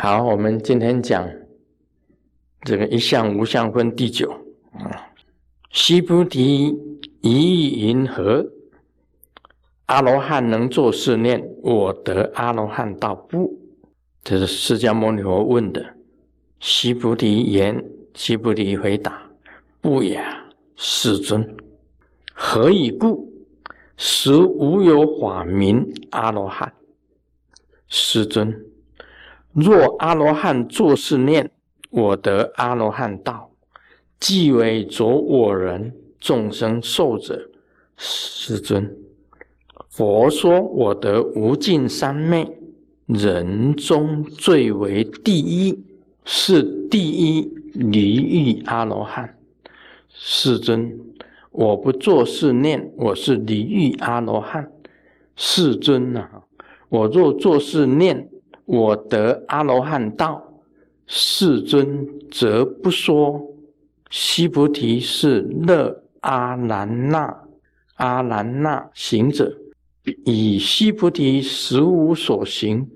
好，我们今天讲这个一相无相分第九啊。须菩提，一云何？阿罗汉能作是念：我得阿罗汉道不？这是释迦牟尼佛问的。须菩提言：须菩提回答：不也，世尊。何以故？实无有法名阿罗汉。世尊。若阿罗汉作是念，我得阿罗汉道，即为着我人众生受者。世尊，佛说我得无尽三昧，人中最为第一，是第一离欲阿罗汉。世尊，我不作是念，我是离欲阿罗汉。世尊啊，我若作是念。我得阿罗汉道，世尊则不说。须菩提是乐阿兰那阿兰那行者，以须菩提实无所行，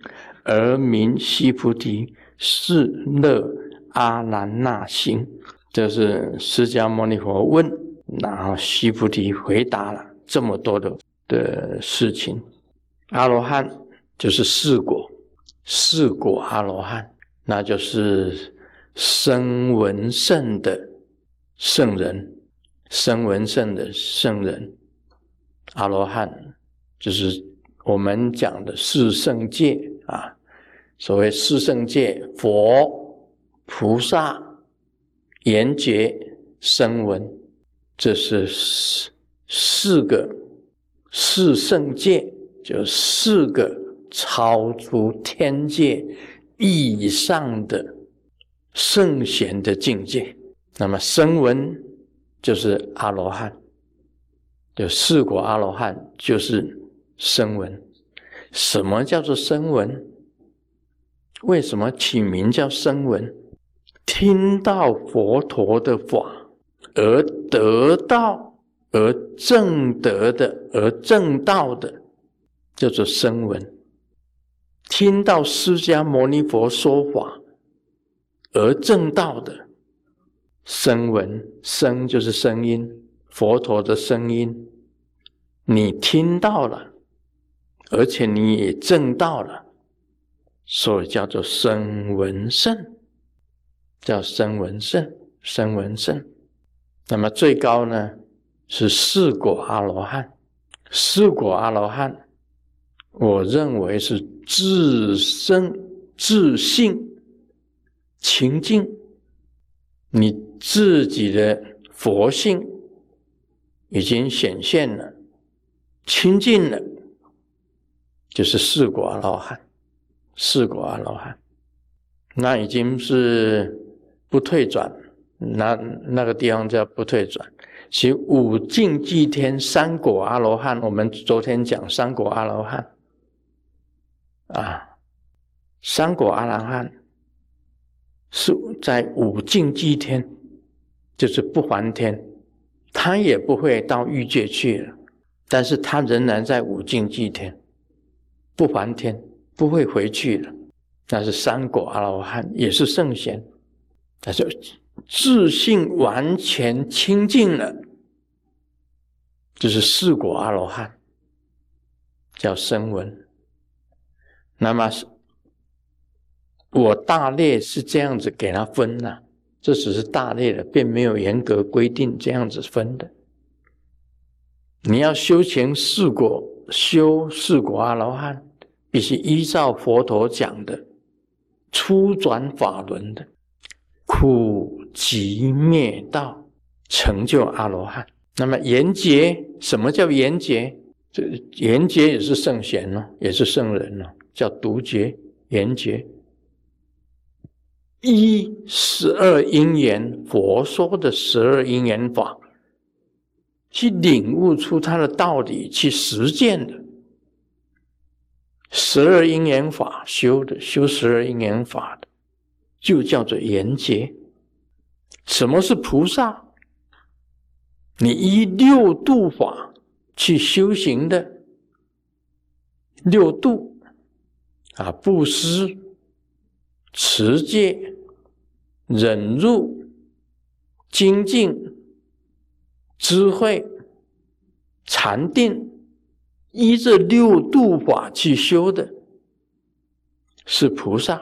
而名须菩提是乐阿兰那行。这是释迦牟尼佛问，然后须菩提回答了这么多的的事情。阿罗汉就是四果。四果阿罗汉，那就是声闻圣的圣人，声闻圣的圣人，阿罗汉就是我们讲的四圣界啊。所谓四圣界，佛、菩萨、缘觉、声闻，这是四四个四圣界，就四个。超出天界以上的圣贤的境界，那么声闻就是阿罗汉，就四果阿罗汉就是声闻。什么叫做声闻？为什么起名叫声闻？听到佛陀的法而得到而正得的而正道的，叫做声闻。听到释迦牟尼佛说法而正道的声闻，声就是声音，佛陀的声音，你听到了，而且你也正道了，所以叫做声闻圣，叫声闻圣，声闻圣。那么最高呢是四果阿罗汉，四果阿罗汉。我认为是自身自信清净，你自己的佛性已经显现了，清净了，就是四果阿罗汉，四果阿罗汉，那已经是不退转，那那个地方叫不退转。其五境祭天三果阿罗汉，我们昨天讲三果阿罗汉。啊，三果阿罗汉是在五境祭天，就是不还天，他也不会到欲界去了，但是他仍然在五境祭天，不还天，不会回去了。那是三果阿罗汉，也是圣贤，他就自信完全清净了，就是四果阿罗汉，叫声闻。那么是，我大略是这样子给他分呐，这只是大略的，并没有严格规定这样子分的。你要修行四果，修四果阿罗汉，必须依照佛陀讲的初转法轮的苦集灭道，成就阿罗汉。那么缘觉，什么叫缘觉？这缘觉也是圣贤哦，也是圣人哦。叫独觉、圆觉，一十二因缘，佛说的十二因缘法，去领悟出它的道理，去实践的十二因缘法修的，修十二因缘法的，就叫做圆觉。什么是菩萨？你依六度法去修行的六度。啊，布施、持戒、忍辱、精进、智慧、禅定，依这六度法去修的，是菩萨；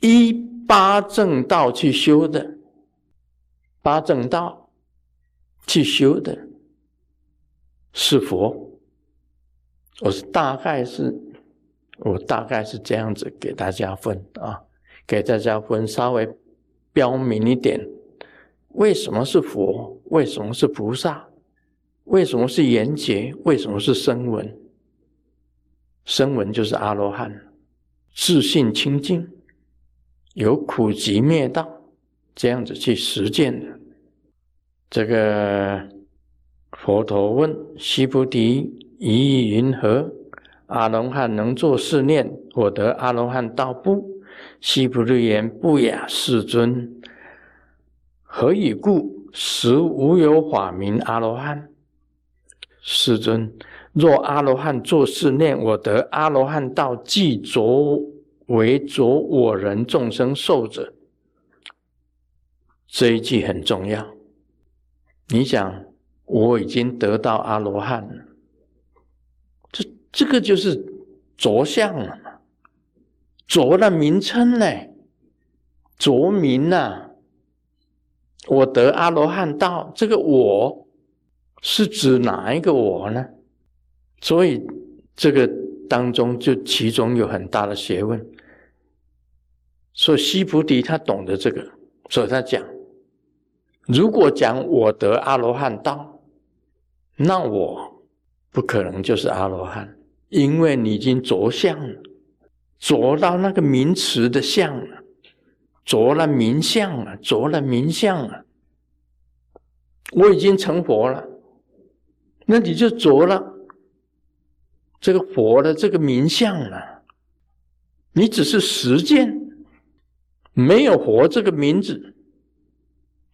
依八正道去修的，八正道去修的，是佛。我是大概是，我大概是这样子给大家分啊，给大家分稍微标明一点，为什么是佛？为什么是菩萨？为什么是严劫？为什么是声闻？声闻就是阿罗汉，自信清净，有苦集灭道，这样子去实践的。这个佛陀问须菩提。以云何？阿罗汉能作是念：我得阿罗汉道不？须菩提言：不雅，世尊。何以故？实无有法名阿罗汉。世尊，若阿罗汉作是念：我得阿罗汉道，即着为着我人众生受者。这一句很重要。你想，我已经得到阿罗汉。这个就是着相了嘛，着了名称呢，着名呐。我得阿罗汉道，这个我是指哪一个我呢？所以这个当中就其中有很大的学问。所以西菩提他懂得这个，所以他讲：如果讲我得阿罗汉道，那我不可能就是阿罗汉。因为你已经着相了，着到那个名词的相了，着了名相了，着了名相了。我已经成佛了，那你就着了这个佛的这个名相了。你只是实践，没有佛这个名字，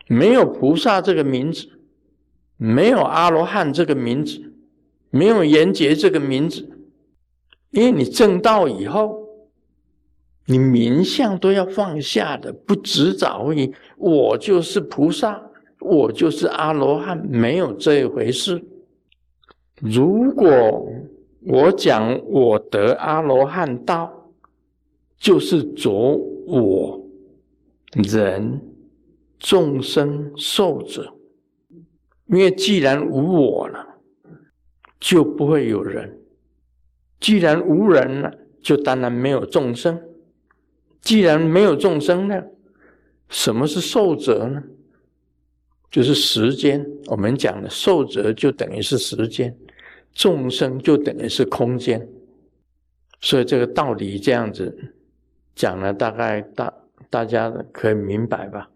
没有菩萨这个名字，没有阿罗汉这个名字，没有严劫这个名字。因为你正道以后，你名相都要放下的，不执着于我就是菩萨，我就是阿罗汉，没有这一回事。如果我讲我得阿罗汉道，就是着我人众生受者，因为既然无我了，就不会有人。既然无人了，就当然没有众生。既然没有众生呢，什么是受者呢？就是时间。我们讲的受者就等于是时间，众生就等于是空间。所以这个道理这样子讲了，大概大大家可以明白吧？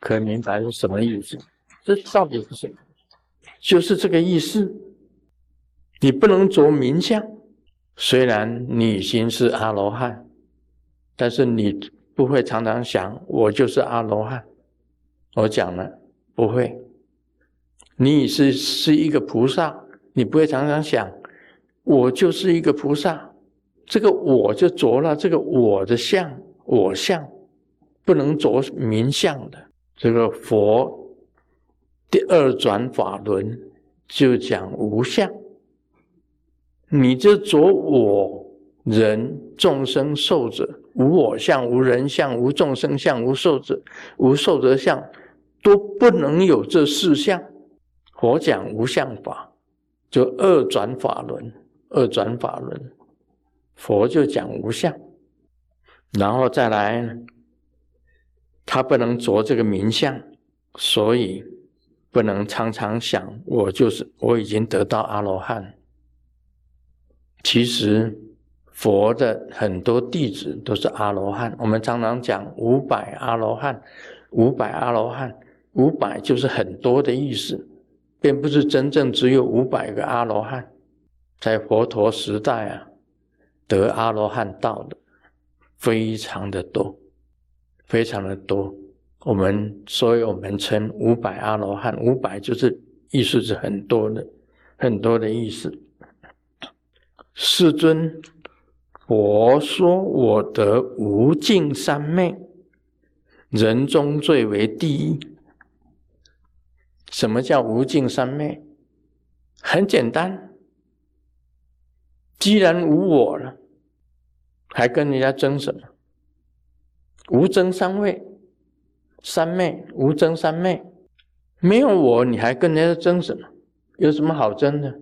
可以明白是什么意思？这到底是什么？就是这个意思。你不能着名相。虽然你已经是阿罗汉，但是你不会常常想我就是阿罗汉。我讲了，不会。你是是一个菩萨，你不会常常想我就是一个菩萨。这个我就着了这个我的相，我相不能着名相的。这个佛第二转法轮就讲无相。你这着我人众生受者，无我相，无人相，无众生相，无受者，无受者相，都不能有这四相。佛讲无相法，就二转法轮，二转法轮，佛就讲无相，然后再来，他不能着这个名相，所以不能常常想我就是我已经得到阿罗汉。其实，佛的很多弟子都是阿罗汉。我们常常讲五百阿罗汉，五百阿罗汉，五百就是很多的意思，并不是真正只有五百个阿罗汉。在佛陀时代啊，得阿罗汉道的非常的多，非常的多。我们所以我们称五百阿罗汉，五百就是意思是很多的，很多的意思。世尊，佛说我得无尽三昧，人中最为第一。什么叫无尽三昧？很简单，既然无我了，还跟人家争什么？无争三昧，三昧无争三昧，没有我，你还跟人家争什么？有什么好争的？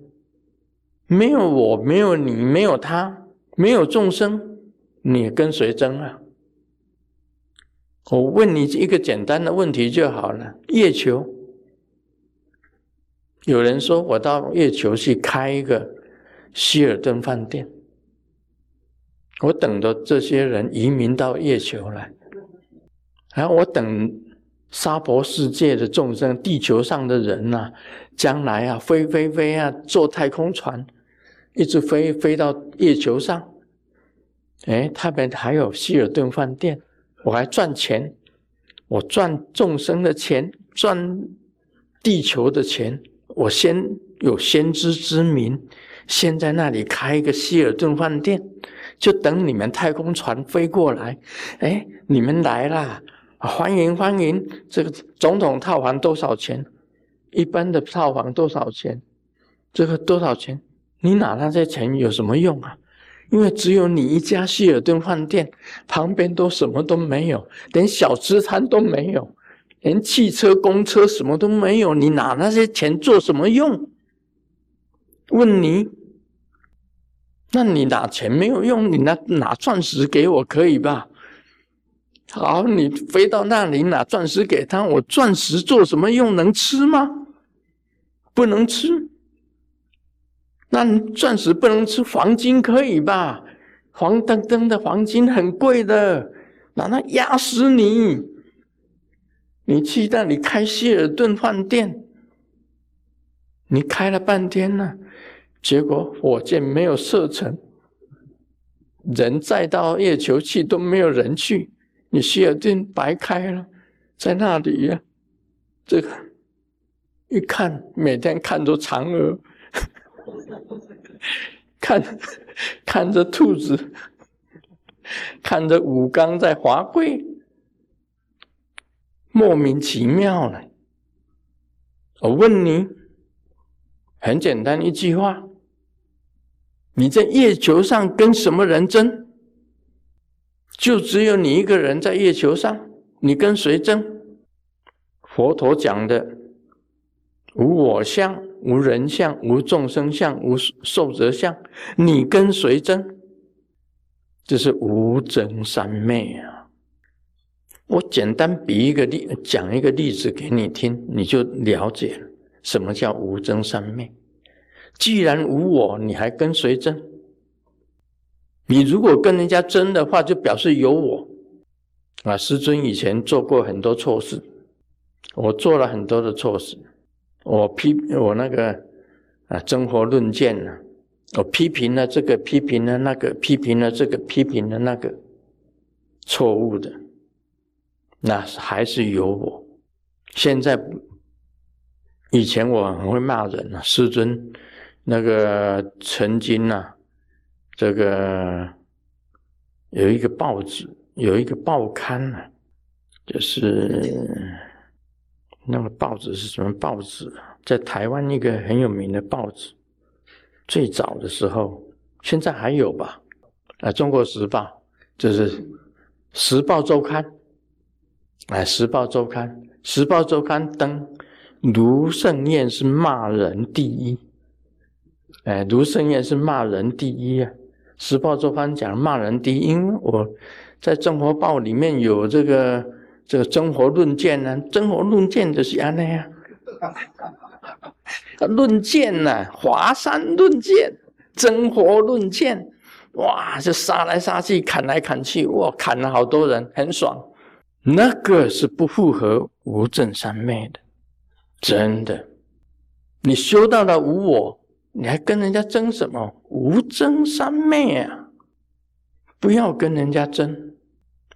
没有我，没有你，没有他。没有众生，你跟谁争啊？我问你一个简单的问题就好了。月球，有人说我到月球去开一个希尔顿饭店，我等着这些人移民到月球来，然后我等沙婆世界的众生，地球上的人呐，将来啊，飞飞飞啊，坐太空船。一直飞飞到月球上，哎，他们还有希尔顿饭店，我还赚钱，我赚众生的钱，赚地球的钱，我先有先知之明，先在那里开一个希尔顿饭店，就等你们太空船飞过来，哎，你们来啦，欢迎欢迎，这个总统套房多少钱？一般的套房多少钱？这个多少钱？你拿那些钱有什么用啊？因为只有你一家希尔顿饭店，旁边都什么都没有，连小吃摊都没有，连汽车、公车什么都没有。你拿那些钱做什么用？问你，那你拿钱没有用，你拿拿钻石给我可以吧？好，你飞到那里拿钻石给他，我钻石做什么用？能吃吗？不能吃。那钻石不能吃，黄金可以吧？黄澄澄的黄金很贵的，拿它压死你！你去那里开希尔顿饭店，你开了半天了，结果火箭没有射程，人再到月球去都没有人去，你希尔顿白开了，在那里呀，这个一看，每天看着嫦娥。看，看着兔子，看着武刚在滑跪，莫名其妙了。我问你，很简单一句话：你在月球上跟什么人争？就只有你一个人在月球上，你跟谁争？佛陀讲的无我相。无人相，无众生相，无寿者相，你跟谁争？这是无争三昧啊！我简单比一个例，讲一个例子给你听，你就了解什么叫无争三昧。既然无我，你还跟谁争？你如果跟人家争的话，就表示有我啊！师尊以前做过很多错事，我做了很多的错事。我批我那个啊，真活论剑呢，我批评了这个，批评了那个，批评了这个，批评了那个，错误的，那还是有我。现在以前我很会骂人啊，师尊那个曾经啊，这个有一个报纸，有一个报刊呢，就是。那个报纸是什么报纸在台湾一个很有名的报纸，最早的时候，现在还有吧？啊，《中国时报》就是《时报周刊》，哎，《时报周刊》《时报周刊》登卢胜彦是骂人第一，哎，卢胜彦是骂人第一啊，《时报周刊》讲骂人第一，因为我在《中国报》里面有这个。这个真活论剑呢？真活论剑就是安那样，论剑呢，华山论剑，真活论剑，哇，就杀来杀去，砍来砍去，哇，砍了好多人，很爽。那个是不符合无正三昧的，真的。你修到了无我，你还跟人家争什么无争三昧啊？不要跟人家争，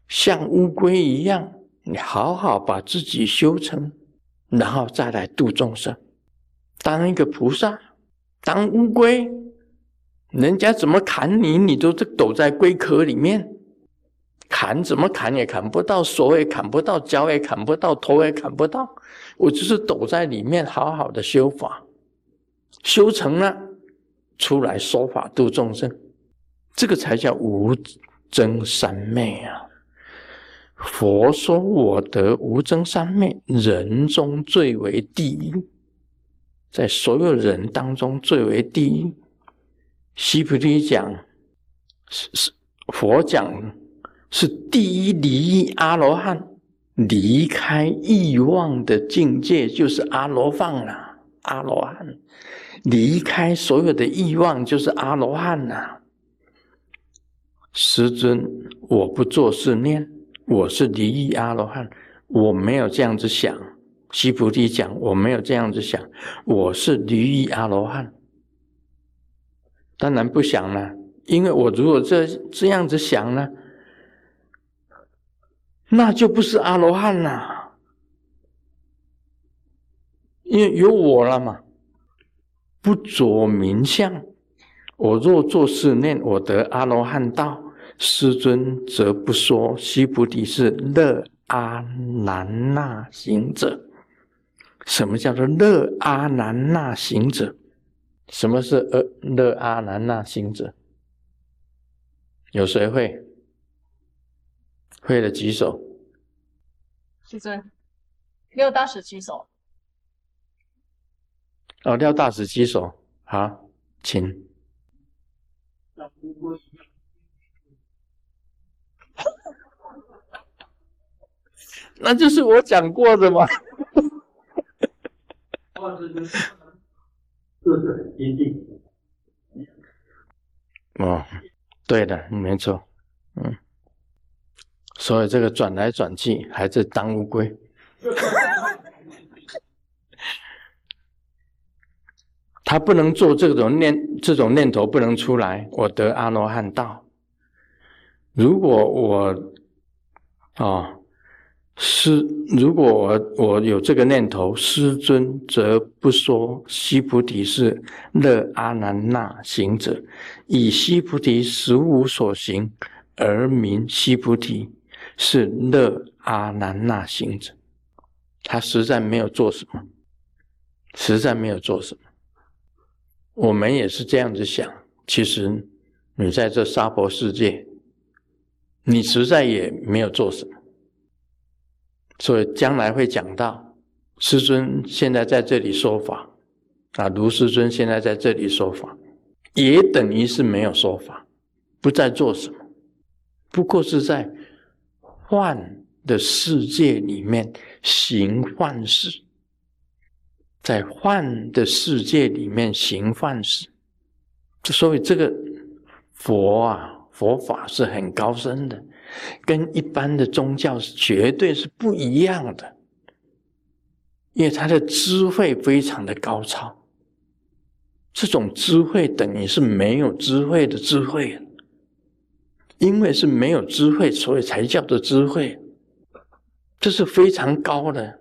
像乌龟一样。你好好把自己修成，然后再来度众生，当一个菩萨，当乌龟，人家怎么砍你，你都是躲在龟壳里面，砍怎么砍也砍不到，手也砍不到，脚也砍不到，头也砍不到。我就是躲在里面，好好的修法，修成了，出来说法度众生，这个才叫无争三昧啊！佛说我得无争三昧，人中最为第一，在所有人当中最为第一。西菩提讲是是佛讲是第一离阿罗汉，离开欲望的境界就是阿罗放了阿罗汉，离开所有的欲望就是阿罗汉呐。师尊，我不做是念，我是离异阿罗汉，我没有这样子想。西菩提讲，我没有这样子想，我是离异阿罗汉。当然不想了，因为我如果这这样子想呢，那就不是阿罗汉了，因为有我了嘛。不着名相，我若作是念，我得阿罗汉道。师尊则不说，须菩提是乐阿难那行者。什么叫做乐阿难那行者？什么是呃乐阿难那行者？有谁会？会的举手。师尊，廖大师举手。哦，廖大师举手，好，请。那就是我讲过的嘛。是是一定。哦，对的，没错，嗯，所以这个转来转去还是当乌龟。他不能做这种念，这种念头不能出来。我得阿罗汉道。如果我，啊。师，如果我我有这个念头，师尊则不说西菩提是乐阿难那行者，以西菩提实无所行而名西菩提是乐阿难那行者。他实在没有做什么，实在没有做什么。我们也是这样子想，其实你在这娑婆世界，你实在也没有做什么。所以将来会讲到，师尊现在在这里说法，啊，卢师尊现在在这里说法，也等于是没有说法，不在做什么，不过是在幻的世界里面行幻事，在幻的世界里面行幻事，所以这个佛啊，佛法是很高深的。跟一般的宗教是绝对是不一样的，因为他的智慧非常的高超。这种智慧等于是没有智慧的智慧，因为是没有智慧，所以才叫做智慧。这是非常高的，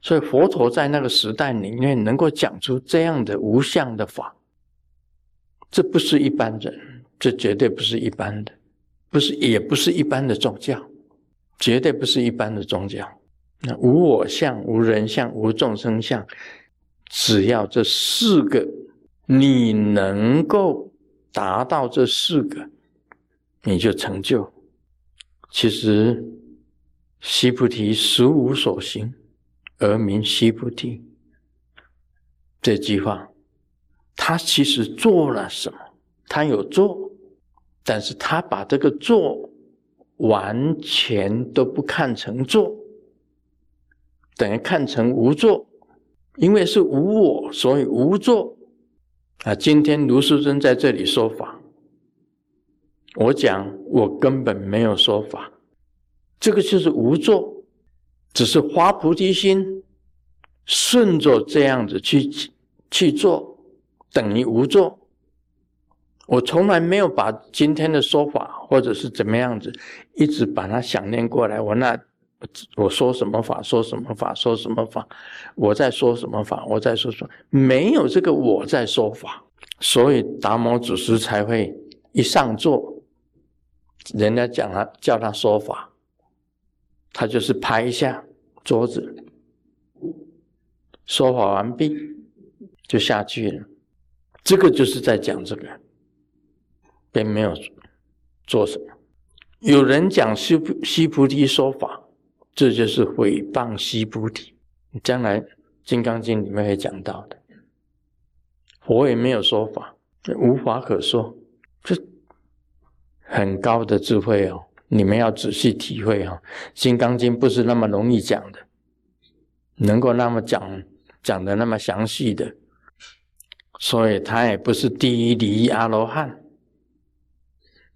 所以佛陀在那个时代里面能够讲出这样的无相的法，这不是一般人，这绝对不是一般的。不是，也不是一般的宗教，绝对不是一般的宗教。那无我相、无人相、无众生相，只要这四个，你能够达到这四个，你就成就。其实，西菩提实无所行，而名西菩提。这句话，他其实做了什么？他有做。但是他把这个做完全都不看成做，等于看成无做，因为是无我，所以无做。啊，今天卢师尊在这里说法，我讲我根本没有说法，这个就是无做，只是发菩提心，顺着这样子去去做，等于无做。我从来没有把今天的说法，或者是怎么样子，一直把它想念过来。我那我说什么法，说什么法，说什么法，我在说什么法，我在说什么，没有这个我在说法，所以达摩祖师才会一上座，人家讲他叫他说法，他就是拍一下桌子，说法完毕就下去了。这个就是在讲这个，并没有做什么。有人讲西西菩提说法，这就是诽谤西菩提。将来《金刚经》里面会讲到的。佛也没有说法，无法可说，这很高的智慧哦。你们要仔细体会哦，《金刚经》不是那么容易讲的，能够那么讲讲的那么详细的。所以他也不是第一离阿罗汉，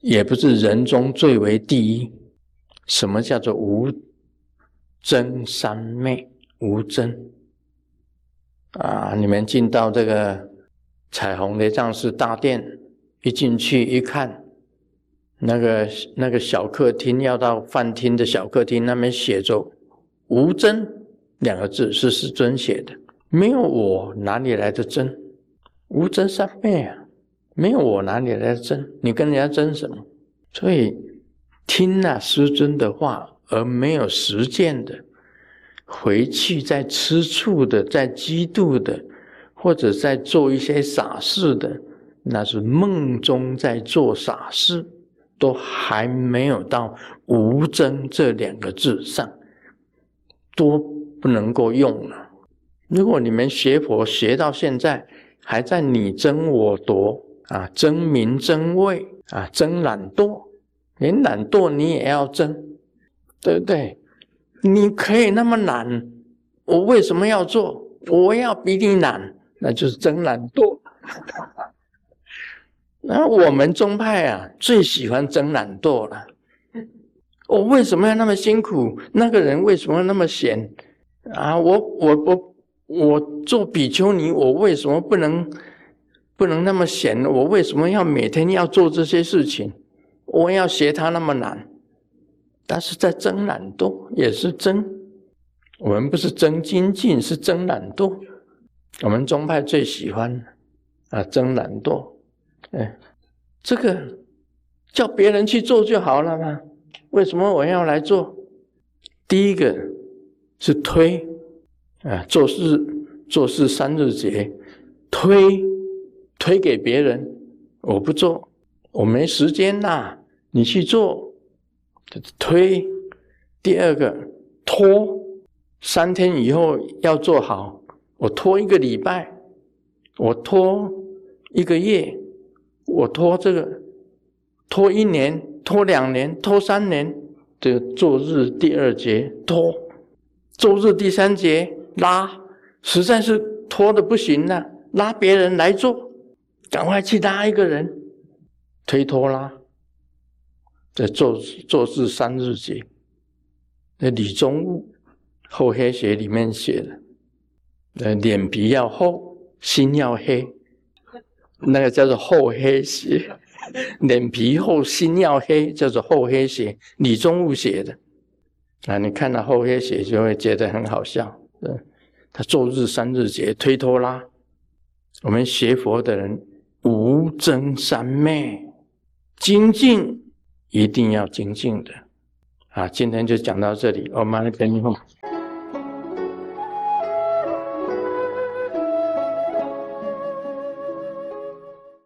也不是人中最为第一。什么叫做无真三昧？无真啊！你们进到这个彩虹的藏寺大殿，一进去一看，那个那个小客厅，要到饭厅的小客厅，那边写着“无真”两个字，是师尊写的。没有我，哪里来的真？无真三昧啊，没有我哪里来争？你跟人家争什么？所以听了师尊的话而没有实践的，回去在吃醋的，在嫉妒的，或者在做一些傻事的，那是梦中在做傻事，都还没有到无争这两个字上，都不能够用了。如果你们学佛学到现在，还在你争我夺啊，争名争位啊，争懒惰，连懒惰你也要争，对不对？你可以那么懒，我为什么要做？我要比你懒，那就是争懒惰。那我们宗派啊，最喜欢争懒惰了。我为什么要那么辛苦？那个人为什么那么闲？啊，我我我。我做比丘尼，我为什么不能不能那么闲？我为什么要每天要做这些事情？我要学他那么难，但是在争懒惰，也是争。我们不是争精进，是争懒惰。我们宗派最喜欢啊，争懒惰。哎，这个叫别人去做就好了嘛？为什么我要来做？第一个是推。啊，做事做事三日节，推推给别人，我不做，我没时间呐，你去做。推第二个拖，三天以后要做好，我拖一个礼拜，我拖一个月，我拖这个，拖一年，拖两年，拖三年，这个做日第二节拖，做日第三节。拉，实在是拖的不行了，拉别人来做，赶快去拉一个人，推拖拉，在做做事三日节，那李宗悟厚黑学里面写的，呃，脸皮要厚，心要黑，那个叫做厚黑学，脸皮厚，心要黑，叫做厚黑学，李宗悟写的，啊，你看到厚黑学就会觉得很好笑。他做日三日节推拖拉，我们学佛的人无争三昧，精进一定要精进的啊！今天就讲到这里，我们来跟你们。